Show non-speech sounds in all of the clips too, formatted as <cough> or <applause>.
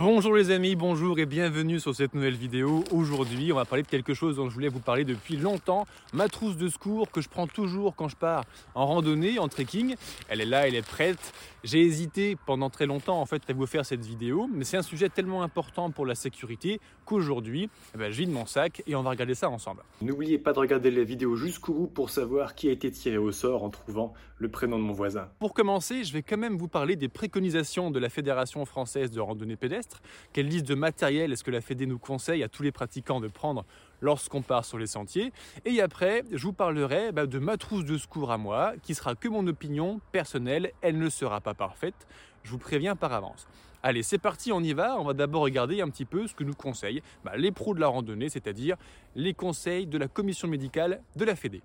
Bonjour les amis, bonjour et bienvenue sur cette nouvelle vidéo. Aujourd'hui, on va parler de quelque chose dont je voulais vous parler depuis longtemps, ma trousse de secours que je prends toujours quand je pars en randonnée, en trekking. Elle est là, elle est prête. J'ai hésité pendant très longtemps en fait à vous faire cette vidéo, mais c'est un sujet tellement important pour la sécurité qu'aujourd'hui, eh ben, je vide mon sac et on va regarder ça ensemble. N'oubliez pas de regarder la vidéo jusqu'au bout pour savoir qui a été tiré au sort en trouvant le prénom de mon voisin. Pour commencer, je vais quand même vous parler des préconisations de la Fédération française de randonnée pédestre quelle liste de matériel est-ce que la Fédé nous conseille à tous les pratiquants de prendre lorsqu'on part sur les sentiers? Et après, je vous parlerai bah, de ma trousse de secours à moi, qui sera que mon opinion personnelle, elle ne sera pas parfaite, je vous préviens par avance. Allez, c'est parti, on y va. On va d'abord regarder un petit peu ce que nous conseillent bah, les pros de la randonnée, c'est-à-dire les conseils de la commission médicale de la Fédé.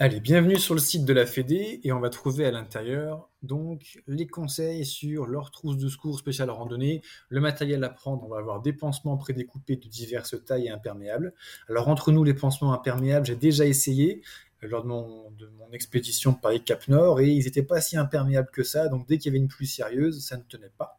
Allez, bienvenue sur le site de la Fédé et on va trouver à l'intérieur donc les conseils sur leur trousse de secours spéciale randonnée, le matériel à prendre, on va avoir des pansements prédécoupés de diverses tailles et imperméables. Alors entre nous les pansements imperméables, j'ai déjà essayé lors de mon, de mon expédition Paris-Cap Nord et ils n'étaient pas si imperméables que ça, donc dès qu'il y avait une pluie sérieuse, ça ne tenait pas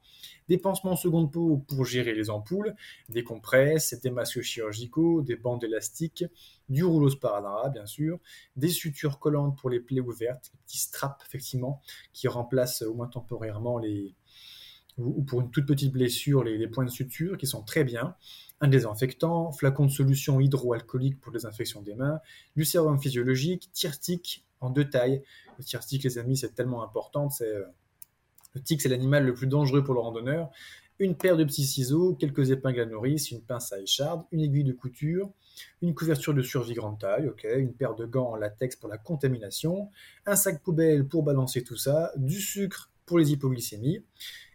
des pansements en seconde peau pour gérer les ampoules, des compresses, des masques chirurgicaux, des bandes élastiques, du rouleau sparadrap bien sûr, des sutures collantes pour les plaies ouvertes, des petits straps effectivement qui remplacent au moins temporairement les ou pour une toute petite blessure les, points de suture qui sont très bien, un désinfectant, flacon de solution hydroalcoolique pour les infections des mains, du sérum physiologique, tire-tic en deux tailles. Le tire-tic, les amis, c'est tellement important, c'est euh, le tic, c'est l'animal le plus dangereux pour le randonneur. Une paire de petits ciseaux, quelques épingles à nourrice, une pince à écharde, une aiguille de couture, une couverture de survie grande taille, une paire de gants en latex pour la contamination, un sac poubelle pour balancer tout ça, du sucre pour les hypoglycémies,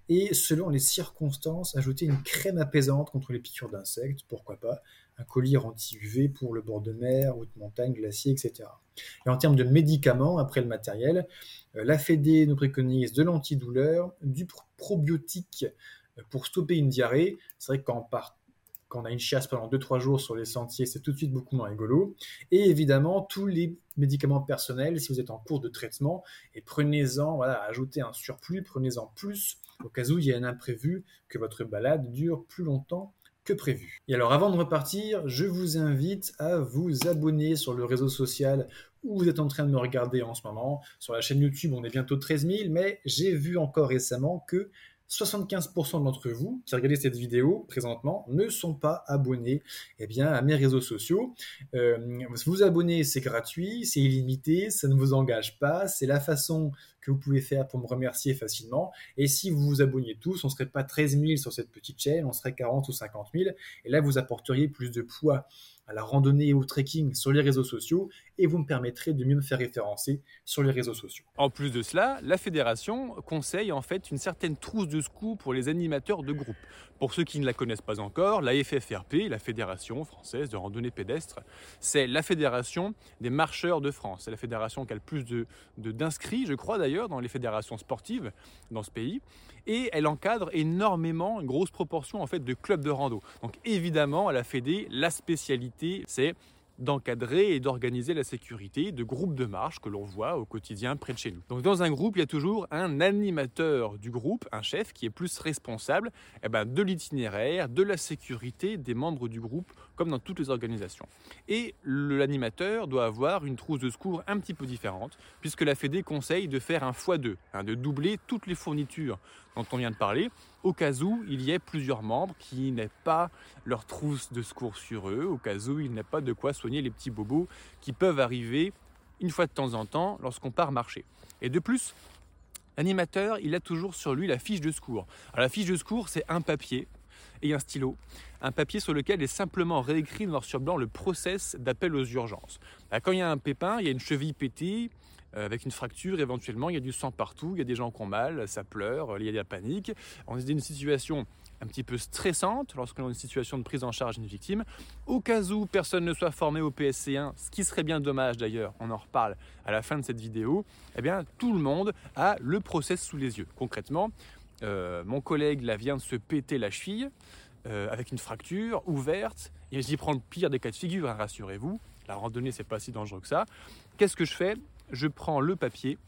et selon les circonstances, ajouter une crème apaisante contre les piqûres d'insectes, pourquoi pas, un collier anti-UV pour le bord de mer, haute montagne, glacier, etc. Et en termes de médicaments, après le matériel, euh, la Fédé nous préconise de l'antidouleur, du probiotique euh, pour stopper une diarrhée. C'est vrai que quand on, a une chiasse pendant 2-3 jours sur les sentiers, c'est tout de suite beaucoup moins rigolo. Et évidemment, tous les médicaments personnels si vous êtes en cours de traitement. Et prenez-en, voilà, ajoutez un surplus, prenez-en plus au cas où il y a un imprévu, que votre balade dure plus longtemps que prévu. Et alors avant de repartir, je vous invite à vous abonner sur le réseau social où vous êtes en train de me regarder en ce moment. Sur la chaîne YouTube, on est bientôt 13 000, mais j'ai vu encore récemment que 75% d'entre vous qui regardez cette vidéo présentement ne sont pas abonnés eh bien, à mes réseaux sociaux. Euh, vous abonner, c'est gratuit, c'est illimité, ça ne vous engage pas, c'est la façon que vous pouvez faire pour me remercier facilement. Et si vous vous abonniez tous, on ne serait pas 13 000 sur cette petite chaîne, on serait 40 ou 50 000. Et là, vous apporteriez plus de poids à la randonnée et au trekking sur les réseaux sociaux et vous me permettrez de mieux me faire référencer sur les réseaux sociaux. En plus de cela, la fédération conseille en fait une certaine trousse de secours pour les animateurs de groupe. Pour ceux qui ne la connaissent pas encore, la FFRP, la Fédération française de randonnée pédestre, c'est la fédération des marcheurs de France. C'est la fédération qui a le plus d'inscrits, de, je crois d'ailleurs, dans les fédérations sportives dans ce pays. Et elle encadre énormément, une grosse proportion en fait de clubs de rando. Donc évidemment, à la Fédé, la spécialité, c'est d'encadrer et d'organiser la sécurité de groupes de marche que l'on voit au quotidien près de chez nous. Donc dans un groupe, il y a toujours un animateur du groupe, un chef qui est plus responsable eh ben, de l'itinéraire, de la sécurité des membres du groupe, comme dans toutes les organisations. Et l'animateur doit avoir une trousse de secours un petit peu différente, puisque la Fédé conseille de faire un x2, hein, de doubler toutes les fournitures dont on vient de parler, au cas où il y ait plusieurs membres qui n'aient pas leur trousse de secours sur eux, au cas où il n'y a pas de quoi soigner les petits bobos qui peuvent arriver une fois de temps en temps lorsqu'on part marcher. Et de plus, l'animateur, il a toujours sur lui la fiche de secours. Alors la fiche de secours, c'est un papier et un stylo. Un papier sur lequel est simplement réécrit noir sur blanc le process d'appel aux urgences. Bah, quand il y a un pépin, il y a une cheville pétée, euh, avec une fracture éventuellement, il y a du sang partout, il y a des gens qui ont mal, ça pleure, il y a de la panique. On est dans une situation un petit peu stressante lorsqu'on dans une situation de prise en charge d'une victime. Au cas où personne ne soit formé au PSC1, ce qui serait bien dommage d'ailleurs, on en reparle à la fin de cette vidéo, eh bien tout le monde a le process sous les yeux. Concrètement, euh, mon collègue là vient de se péter la cheville euh, avec une fracture ouverte. Et j'y prends le pire des cas de figure, hein, rassurez-vous. La randonnée, c'est pas si dangereux que ça. Qu'est-ce que je fais? Je prends le papier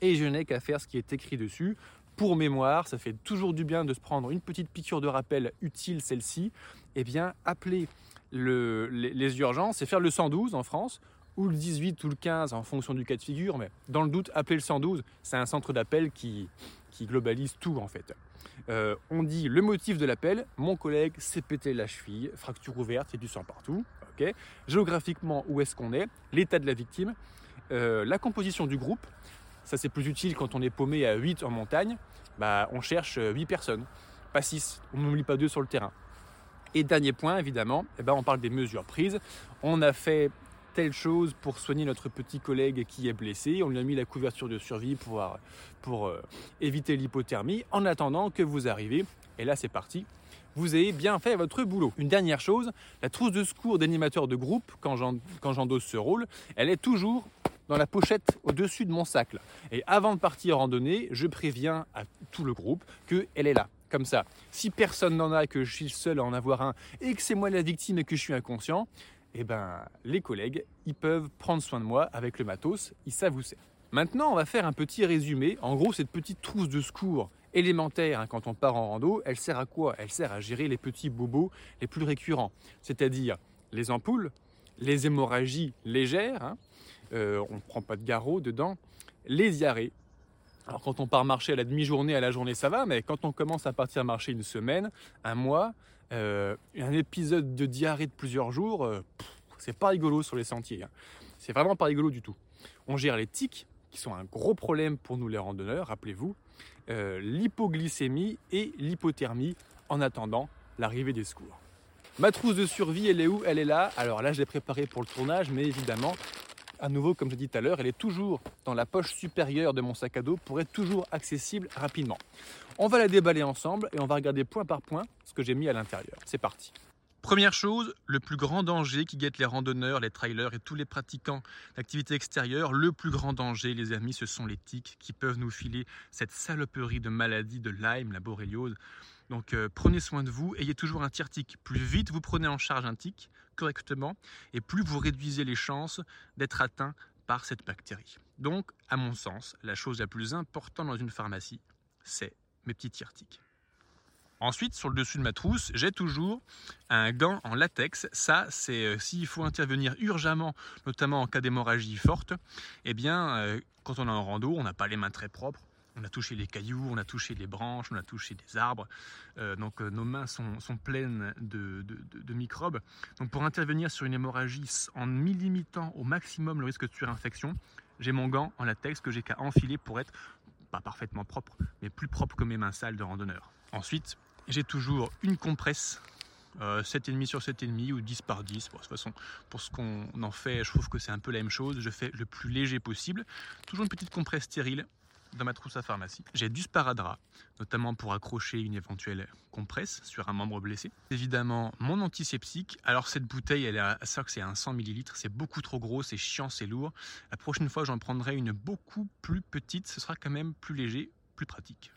et je n'ai qu'à faire ce qui est écrit dessus. pour mémoire, ça fait toujours du bien de se prendre une petite piqûre de rappel utile celle-ci, eh bien appelez les, urgences et faire le 112 en France ou le 18 ou le 15 en fonction du cas de figure, mais dans le doute, appelez le 112, c'est un centre d'appel qui, globalise tout en fait. Euh, on dit le motif de l'appel, mon collègue s'est pété la cheville, fracture ouverte, il du sang partout. ok Géographiquement, où est-ce qu'on est, l'état de la victime, euh, la composition du groupe, ça c'est plus utile quand on est paumé à 8 en montagne, bah, on cherche 8 personnes, pas 6, on n'oublie pas 2 sur le terrain. Et dernier point, évidemment, eh ben, on parle des mesures prises. On a fait telle chose pour soigner notre petit collègue qui est blessé. On lui a mis la couverture de survie pour, pour euh, éviter l'hypothermie en attendant que vous arrivez. Et là, c'est parti. Vous avez bien fait votre boulot. Une dernière chose, la trousse de secours d'animateur de groupe, quand j'endosse ce rôle, elle est toujours dans la pochette au-dessus de mon sac. Et avant de partir en randonnée, je préviens à tout le groupe qu'elle est là comme ça. Si personne n'en a, que je suis le seul à en avoir un, et que c'est moi la victime et que je suis inconscient, eh ben, les collègues, ils peuvent prendre soin de moi avec le matos, ils savent où c'est. Maintenant, on va faire un petit résumé. En gros, cette petite trousse de secours élémentaire hein, quand on part en rando, elle sert à quoi? Elle sert à gérer les petits bobos les plus récurrents, c'est-à-dire les ampoules, les hémorragies légères, hein, euh, on ne prend pas de garrot dedans, les diarrhées, alors quand on part marcher à la demi-journée, à la journée, ça va, mais quand on commence à partir marcher une semaine, un mois, euh, un épisode de diarrhée de plusieurs jours, euh, c'est pas rigolo sur les sentiers. Hein. C'est vraiment pas rigolo du tout. On gère les tics, qui sont un gros problème pour nous les randonneurs, rappelez-vous, euh, l'hypoglycémie et l'hypothermie en attendant l'arrivée des secours. Ma trousse de survie, elle est où? Elle est là. Alors là, je l'ai préparée pour le tournage, mais évidemment, à nouveau, comme j'ai dit tout à l'heure, elle est toujours dans la poche supérieure de mon sac à dos pour être toujours accessible rapidement. On va la déballer ensemble et on va regarder point par point ce que j'ai mis à l'intérieur. C'est parti. Première chose, le plus grand danger qui guette les randonneurs, les trailers et tous les pratiquants d'activités extérieures, le plus grand danger, les amis, ce sont les tiques qui peuvent nous filer cette saloperie de maladie de Lyme, la boréliose. Donc euh, prenez soin de vous, ayez toujours un tir-tic. Plus vite vous prenez en charge un tic correctement, et plus vous réduisez les chances d'être atteint par cette bactérie. Donc, à mon sens, la chose la plus importante dans une pharmacie, c'est mes petits tir-tics. Ensuite, sur le dessus de ma trousse, j'ai toujours un gant en latex. Ça, c'est euh, s'il faut intervenir urgemment, notamment en cas d'hémorragie forte, eh bien, euh, quand on est en rando, on n'a pas les mains très propres on a touché les cailloux, on a touché les branches, on a touché des arbres. Euh, donc nos mains sont, pleines de, microbes. Donc pour intervenir sur une hémorragie en millimitant au maximum le risque de surinfection, j'ai mon gant en latex que j'ai qu'à enfiler pour être pas parfaitement propre, mais plus propre que mes mains sales de randonneur. Ensuite, j'ai toujours une compresse 7,5 euh, sur 7,5 ou 10 par 10. de toute pour ce qu'on en fait, je trouve que c'est un peu la même chose. Je fais le plus léger possible. Toujours une petite compresse stérile dans ma trousse à pharmacie. J'ai du sparadrap, notamment pour accrocher une éventuelle compresse sur un membre blessé. Évidemment, mon antiseptique. Alors cette bouteille, elle est à ça que c'est un 100 ml, c'est beaucoup trop gros, c'est chiant, c'est lourd. La prochaine fois, j'en prendrai une beaucoup plus petite, ce sera quand même plus léger, plus pratique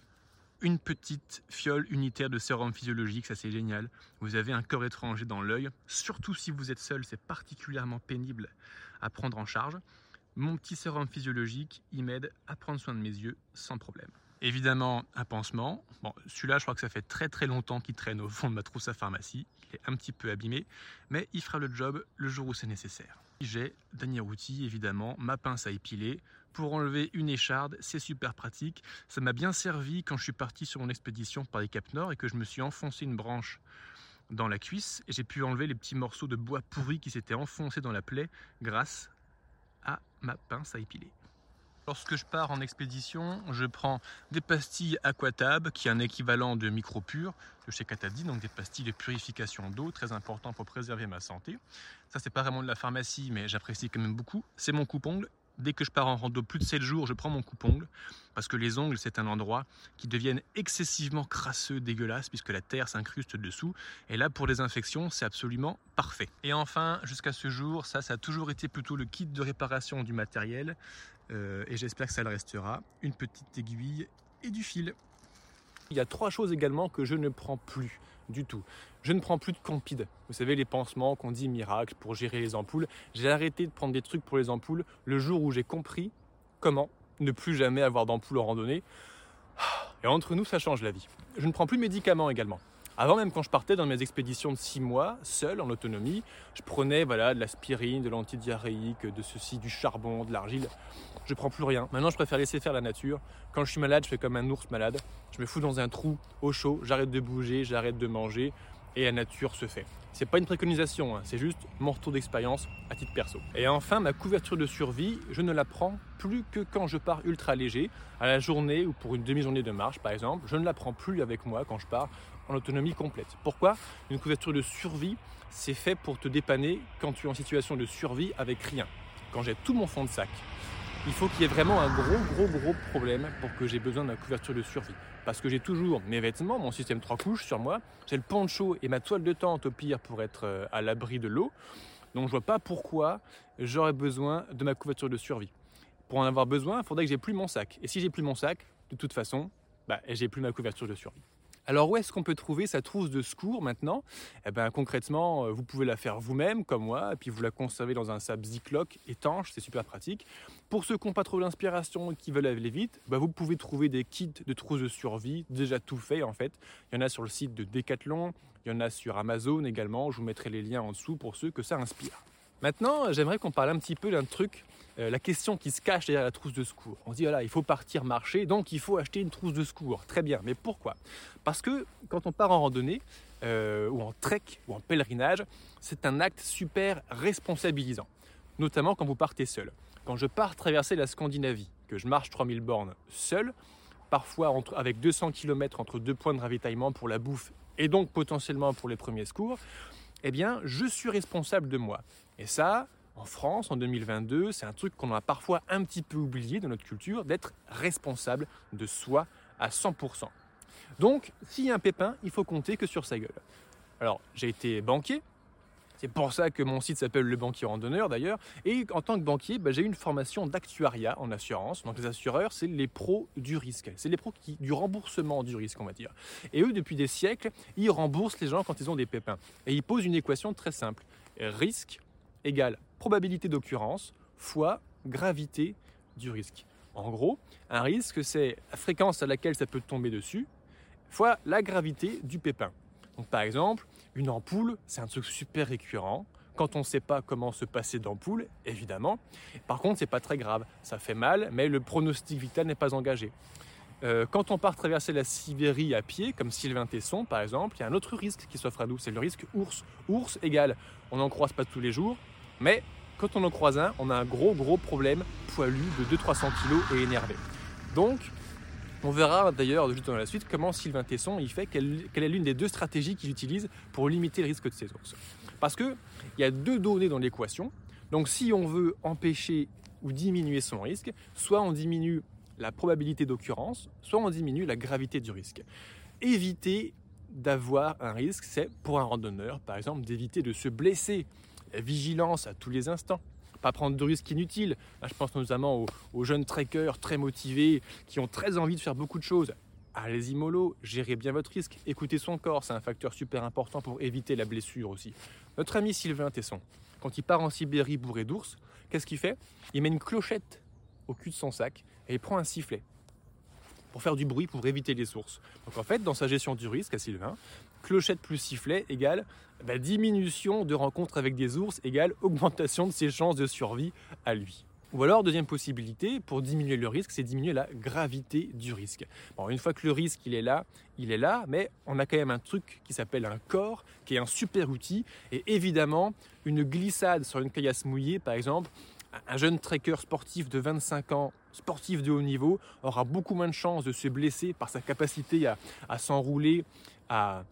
une petite fiole unitaire de sérum physiologique, ça c'est génial. Vous avez un corps étranger dans l'œil, surtout si vous êtes seul, c'est particulièrement pénible à prendre en charge. Mon petit sérum physiologique, il m'aide à prendre soin de mes yeux sans problème. Évidemment, un pansement. Bon, celui-là, je crois que ça fait très très longtemps qu'il traîne au fond de ma trousse à pharmacie. Il est un petit peu abîmé, mais il fera le job le jour où c'est nécessaire. J'ai, dernier outil, évidemment, ma pince à épiler. Pour enlever une écharde, c'est super pratique. Ça m'a bien servi quand je suis parti sur mon expédition par les Cap Nord et que je me suis enfoncé une branche dans la cuisse et j'ai pu enlever les petits morceaux de bois pourri qui s'étaient enfoncés dans la plaie grâce à ma pince à épiler. Lorsque je pars en expédition, je prends des pastilles Aquatab, qui est un équivalent de Micropure de chez Catadi, donc des pastilles de purification d'eau, très important pour préserver ma santé. Ça, c'est pas vraiment de la pharmacie, mais j'apprécie quand même beaucoup. C'est mon coupe-ongle dès que je pars en rando plus de 7 jours, je prends mon coupe-ongle parce que les ongles, c'est un endroit qui deviennent excessivement crasseux, dégueulasses, puisque la terre s'incruste dessous. Et là, pour les infections, c'est absolument parfait. Et enfin, jusqu'à ce jour, ça, ça a toujours été plutôt le kit de réparation du matériel. Euh, et j'espère que ça le restera. Une petite aiguille et du fil. Il y a trois choses également que je ne prends plus du tout. Je ne prends plus de Campide. Vous savez, les pansements qu'on dit miracle pour gérer les ampoules. J'ai arrêté de prendre des trucs pour les ampoules le jour où j'ai compris comment ne plus jamais avoir d'ampoule en randonnée. Et entre nous, ça change la vie. Je ne prends plus de médicaments également. Avant même quand je partais dans mes expéditions de 6 mois, seul, en autonomie, je prenais voilà, de l'aspirine, de l'antidiarrhéique, de ceci, du charbon, de l'argile. Je prends plus rien. Maintenant, je préfère laisser faire la nature. Quand je suis malade, je fais comme un ours malade. Je me fous dans un trou au chaud, j'arrête de bouger, j'arrête de manger et la nature se fait. C'est pas une préconisation, hein, c'est juste mon retour d'expérience à titre perso. Et enfin, ma couverture de survie, je ne la prends plus que quand je pars ultra léger, à la journée ou pour une demi-journée de marche par exemple. Je ne la prends plus avec moi quand je pars en autonomie complète. Pourquoi? Une couverture de survie, c'est fait pour te dépanner quand tu es en situation de survie avec rien. Quand j'ai tout mon fond de sac, il faut qu'il y ait vraiment un gros, gros, gros problème pour que j'ai besoin d'une couverture de survie. Parce que j'ai toujours mes vêtements, mon système trois couches sur moi, j'ai le poncho et ma toile de tente au pire pour être euh, à l'abri de l'eau. Donc je vois pas pourquoi j'aurais besoin de ma couverture de survie. Pour en avoir besoin, il faudrait que j'ai plus mon sac. Et si j'ai plus mon sac, de toute façon, bah, j'ai plus ma couverture de survie. Alors où est-ce qu'on peut trouver sa trousse de secours maintenant? Eh ben, Concrètement, euh, vous pouvez la faire vous-même comme moi, et puis vous la conservez dans un sac Ziploc étanche, c'est super pratique. Pour ceux qui n'ont pas trop d'inspiration et qui veulent aller vite, bah, vous pouvez trouver des kits de trousse de survie déjà tout faits en fait. Il y en a sur le site de Decathlon, il y en a sur Amazon également, je vous mettrai les liens en dessous pour ceux que ça inspire. Maintenant, j'aimerais qu'on parle un petit peu d'un truc euh, la question qui se cache derrière la trousse de secours. On se dit, voilà, il faut partir marcher, donc il faut acheter une trousse de secours. Très bien, mais pourquoi? Parce que quand on part en randonnée, euh, ou en trek, ou en pèlerinage, c'est un acte super responsabilisant, notamment quand vous partez seul. Quand je pars traverser la Scandinavie, que je marche 3000 bornes seul, parfois avec 200 km entre deux points de ravitaillement pour la bouffe et donc potentiellement pour les premiers secours, eh bien, je suis responsable de moi. Et ça, en France, en 2022, c'est un truc qu'on a parfois un petit peu oublié dans notre culture, d'être responsable de soi à 100%. Donc, s'il y a un pépin, il faut compter que sur sa gueule. Alors, j'ai été banquier, c'est pour ça que mon site s'appelle Le Banquier Randonneur d'ailleurs. Et en tant que banquier, bah, j'ai eu une formation d'actuariat en assurance. Donc les assureurs, c'est les pros du risque. C'est les pros du remboursement du risque, on va dire. Et eux, depuis des siècles, ils remboursent les gens quand ils ont des pépins. Et ils posent une équation très simple. Risque égale probabilité d'occurrence fois gravité du risque. En gros, un risque, c'est la fréquence à laquelle ça peut tomber dessus, fois la gravité du pépin. Donc par exemple, une ampoule, c'est un truc super récurrent. Quand on ne sait pas comment se passer d'ampoule, évidemment. Par contre, c'est pas très grave. Ça fait mal, mais le pronostic vital n'est pas engagé. Euh, quand on part traverser la Sibérie à pied, comme Sylvain Tesson par exemple, il y a un autre risque qui s'offre à nous, c'est le risque ours. Ours égale, on n'en croise pas tous les jours, mais quand on en croise un, on a un gros gros problème poilu de 200-300 kg et énervé. Donc, on verra d'ailleurs juste dans la suite comment Sylvain Tesson il fait, quelle, quelle est l'une des deux stratégies qu'il utilise pour limiter le risque de ces ours. Parce qu'il y a deux données dans l'équation. Donc si on veut empêcher ou diminuer son risque, soit on diminue la probabilité d'occurrence, soit on diminue la gravité du risque. Éviter d'avoir un risque, c'est pour un randonneur, par exemple, d'éviter de se blesser vigilance à tous les instants. Pas prendre de risques inutiles. je pense notamment aux, jeunes trekkers très motivés qui ont très envie de faire beaucoup de choses. Allez-y mollo, gérez bien votre risque, écoutez son corps, c'est un facteur super important pour éviter la blessure aussi. Notre ami Sylvain Tesson, quand il part en Sibérie bourré d'ours, qu'est-ce qu'il fait? Il met une clochette au cul de son sac et il prend un sifflet pour faire du bruit pour éviter les sources. Donc en fait, dans sa gestion du risque à Sylvain, clochette plus sifflet égale bah, diminution de rencontres avec des ours égale <laughs> augmentation de ses chances de survie à lui. Ou alors, deuxième possibilité, pour diminuer le risque, c'est diminuer la gravité du risque. Bon, une fois que le risque il est là, il est là, mais on a quand même un truc qui s'appelle un corps, qui est un super outil, et évidemment, une glissade sur une caillasse mouillée, par exemple, un jeune trekker sportif de 25 ans, sportif de haut niveau, aura beaucoup moins de chances de se blesser par sa capacité à s'enrouler, à,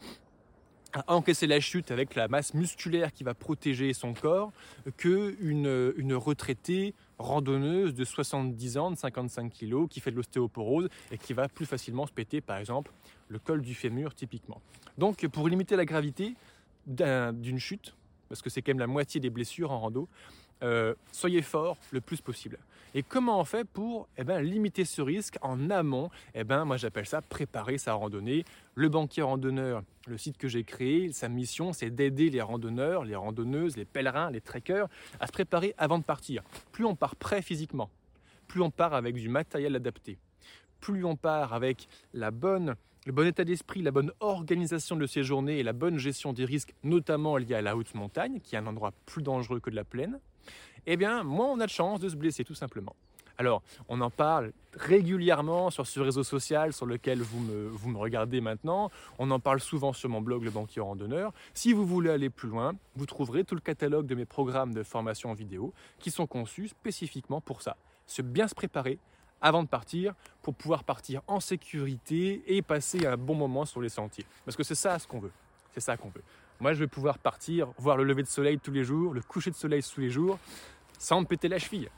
à encaisser la chute avec la masse musculaire qui va protéger son corps que une, retraitée randonneuse de 70 ans, de 55 kg, qui fait de l'ostéoporose et qui va plus facilement se péter, par exemple, le col du fémur typiquement. Donc, pour limiter la gravité d'une chute, parce que c'est quand même la moitié des blessures en rando, euh, soyez fort le plus possible. Et comment on fait pour eh ben, limiter ce risque en amont eh ben, Moi j'appelle ça préparer sa randonnée. Le banquier randonneur, le site que j'ai créé, sa mission c'est d'aider les randonneurs, les randonneuses, les pèlerins, les trekkers à se préparer avant de partir. Plus on part prêt physiquement, plus on part avec du matériel adapté, plus on part avec la bonne, le bon état d'esprit, la bonne organisation de ces journées et la bonne gestion des risques, notamment liés à la haute montagne, qui est un endroit plus dangereux que de la plaine, eh bien, moins on a de chances de se blesser tout simplement. Alors, on en parle régulièrement sur ce réseau social sur lequel vous me, vous me regardez maintenant. On en parle souvent sur mon blog Le Banquier Randonneur. Si vous voulez aller plus loin, vous trouverez tout le catalogue de mes programmes de formation en vidéo qui sont conçus spécifiquement pour ça. Se bien se préparer avant de partir pour pouvoir partir en sécurité et passer un bon moment sur les sentiers. Parce que c'est ça ce qu'on veut. C'est ça qu'on veut. Moi, je vais pouvoir partir, voir le lever de soleil tous les jours, le coucher de soleil tous les jours, sans me péter la cheville.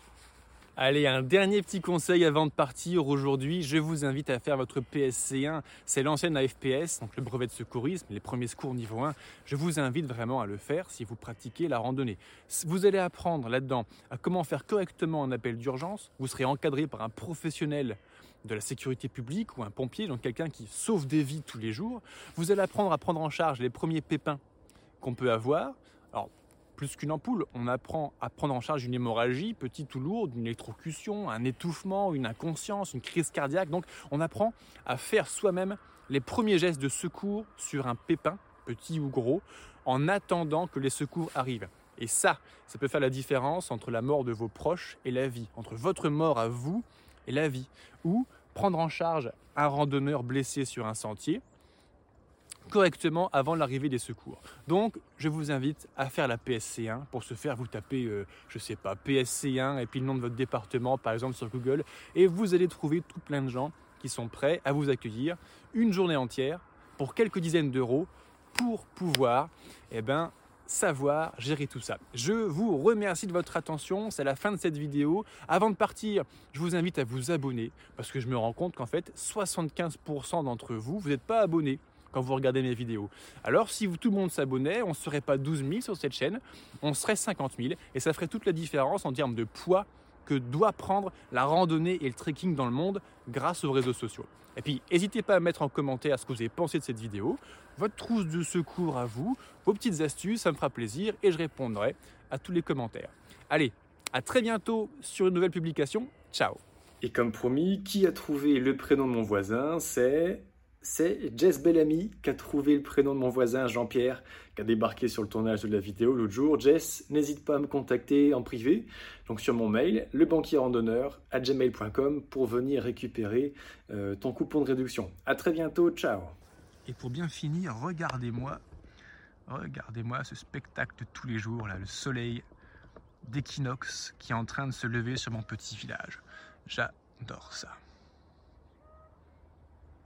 Allez, un dernier petit conseil avant de partir aujourd'hui. Je vous invite à faire votre PSC1. C'est l'ancienne AFPS, donc le brevet de secourisme, les premiers secours niveau 1. Je vous invite vraiment à le faire si vous pratiquez la randonnée. Vous allez apprendre là-dedans à comment faire correctement un appel d'urgence. Vous serez encadré par un professionnel de la sécurité publique ou un pompier, donc quelqu'un qui sauve des vies tous les jours. Vous allez apprendre à prendre en charge les premiers pépins qu'on peut avoir. Alors, plus qu'une ampoule, on apprend à prendre en charge une hémorragie, petite ou lourde, une électrocution, un étouffement, une inconscience, une crise cardiaque. Donc on apprend à faire soi-même les premiers gestes de secours sur un pépin, petit ou gros, en attendant que les secours arrivent. Et ça, ça peut faire la différence entre la mort de vos proches et la vie, entre votre mort à vous et la vie. Ou prendre en charge un randonneur blessé sur un sentier, correctement avant l'arrivée des secours. Donc, je vous invite à faire la PSC1. Pour ce faire, vous tapez, je euh, je sais pas, PSC1 et puis le nom de votre département, par exemple sur Google, et vous allez trouver tout plein de gens qui sont prêts à vous accueillir une journée entière pour quelques dizaines d'euros pour pouvoir, eh ben, savoir gérer tout ça. Je vous remercie de votre attention, c'est la fin de cette vidéo. Avant de partir, je vous invite à vous abonner parce que je me rends compte qu'en fait 75% d'entre vous, vous n'êtes pas abonnés quand vous regardez mes vidéos. Alors si tout le monde s'abonnait, on ne serait pas 12 000 sur cette chaîne, on serait 50 000 et ça ferait toute la différence en termes de poids que doit prendre la randonnée et le trekking dans le monde grâce aux réseaux sociaux. Et puis, n'hésitez pas à mettre en commentaire ce que vous avez pensé de cette vidéo, votre trousse de secours à vous, vos petites astuces, ça me fera plaisir et je répondrai à tous les commentaires. Allez, à très bientôt sur une nouvelle publication. Ciao Et comme promis, qui a trouvé le prénom de mon voisin C'est c'est Jess Bellamy qui a trouvé le prénom de mon voisin Jean-Pierre, qui a débarqué sur le tournage de la vidéo l'autre jour. Jess, n'hésite pas à me contacter en privé, donc sur mon mail, lebanquierrandonneur à gmail.com pour venir récupérer euh, ton coupon de réduction. À très bientôt, ciao Et pour bien finir, regardez-moi, regardez-moi ce spectacle de tous les jours, là, le soleil d'équinoxe qui est en train de se lever sur mon petit village. J'adore ça.